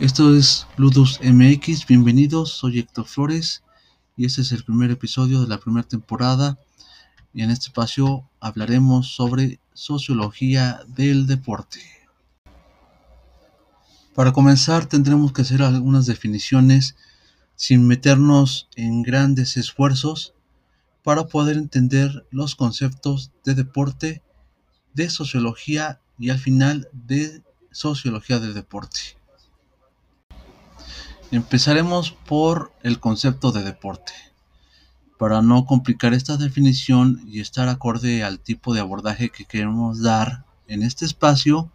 Esto es Ludus MX, bienvenidos, soy Héctor Flores y este es el primer episodio de la primera temporada y en este espacio hablaremos sobre sociología del deporte. Para comenzar tendremos que hacer algunas definiciones sin meternos en grandes esfuerzos para poder entender los conceptos de deporte, de sociología y al final de sociología del deporte. Empezaremos por el concepto de deporte. Para no complicar esta definición y estar acorde al tipo de abordaje que queremos dar en este espacio,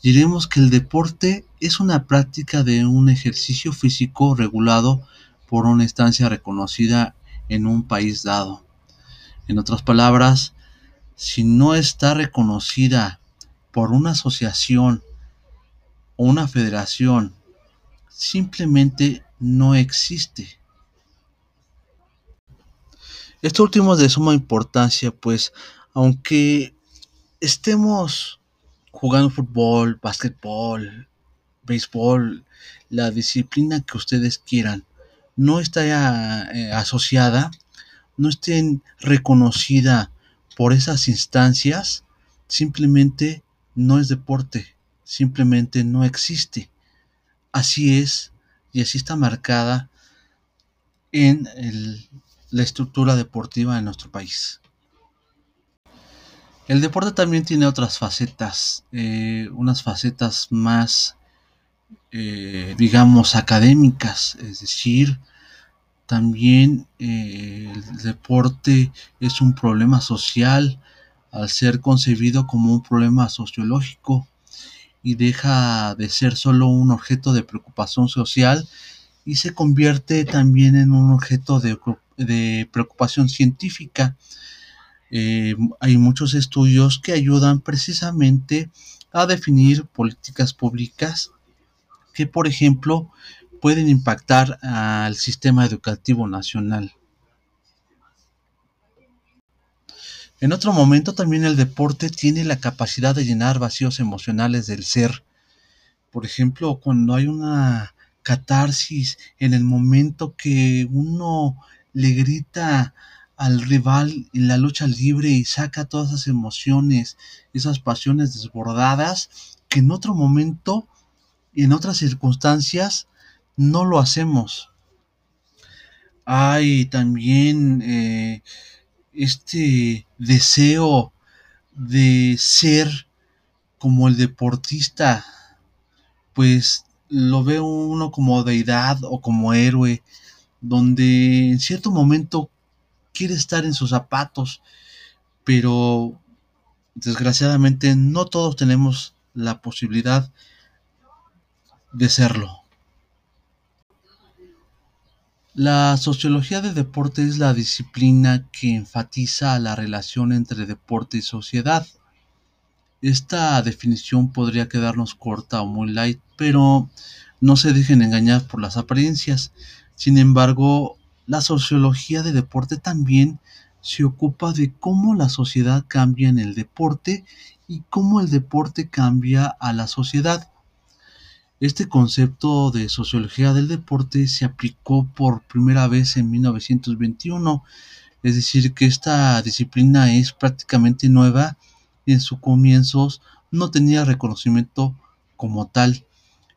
diremos que el deporte es una práctica de un ejercicio físico regulado por una instancia reconocida en un país dado. En otras palabras, si no está reconocida por una asociación o una federación simplemente no existe. Esto último es de suma importancia, pues aunque estemos jugando fútbol, básquetbol, béisbol, la disciplina que ustedes quieran, no está eh, asociada, no estén reconocida por esas instancias, simplemente no es deporte, simplemente no existe. Así es, y así está marcada en la estructura deportiva de nuestro país. El deporte también tiene otras facetas, eh, unas facetas más, eh, digamos, académicas, es decir, también eh, el deporte es un problema social al ser concebido como un problema sociológico y deja de ser solo un objeto de preocupación social y se convierte también en un objeto de, preocupación científica. Eh, hay muchos estudios que ayudan precisamente a definir políticas públicas que, por ejemplo, pueden impactar al sistema educativo nacional. En otro momento también el deporte tiene la capacidad de llenar vacíos emocionales del ser. Por ejemplo, cuando hay una catarsis en el momento que uno le grita al rival en la lucha libre y saca todas esas emociones, esas pasiones desbordadas, que en otro momento y en otras circunstancias no lo hacemos. Hay también eh, este deseo de ser como el deportista, pues lo ve uno como deidad o como héroe, donde en cierto momento quiere estar en sus zapatos, pero desgraciadamente no todos tenemos la posibilidad de serlo. La sociología del deporte es la disciplina que enfatiza la relación entre deporte y sociedad. Esta definición podría quedarnos corta o muy light, pero no se dejen engañar por las apariencias. Sin embargo, la sociología del deporte también se ocupa de cómo la sociedad cambia en el deporte y cómo el deporte cambia a la sociedad. Este concepto de sociología del deporte se aplicó por primera vez en 1921, es decir, que esta disciplina es prácticamente nueva y en sus comienzos no tenía reconocimiento como tal.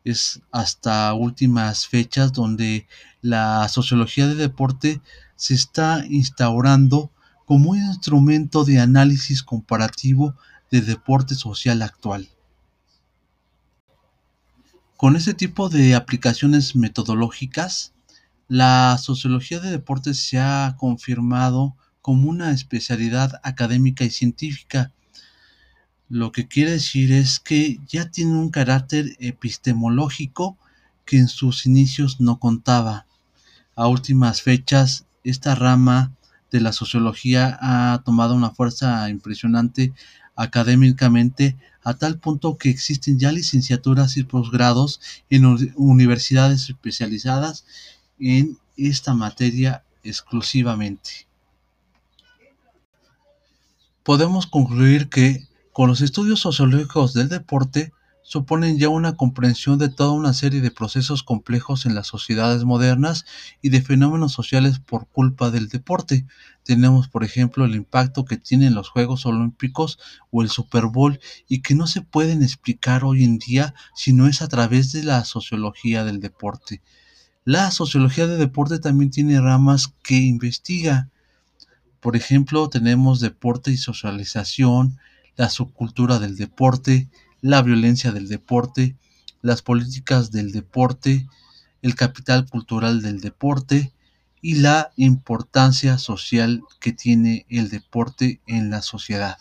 Es hasta últimas fechas donde la sociología del deporte se está instaurando como un instrumento de análisis comparativo del deporte social actual. Con este tipo de aplicaciones metodológicas, la sociología de deportes se ha confirmado como una especialidad académica y científica, lo que quiere decir es que ya tiene un carácter epistemológico que en sus inicios no contaba. A últimas fechas, esta rama de la sociología ha tomado una fuerza impresionante académicamente a tal punto que existen ya licenciaturas y posgrados en universidades especializadas en esta materia exclusivamente. Podemos concluir que con los estudios sociológicos del deporte suponen ya una comprensión de toda una serie de procesos complejos en las sociedades modernas y de fenómenos sociales por culpa del deporte. Tenemos, por ejemplo, el impacto que tienen los Juegos Olímpicos o el Super Bowl y que no se pueden explicar hoy en día si no es a través de la sociología del deporte. La sociología del deporte también tiene ramas que investiga. Por ejemplo, tenemos deporte y socialización, la subcultura del deporte, la violencia del deporte, las políticas del deporte, el capital cultural del deporte y la importancia social que tiene el deporte en la sociedad.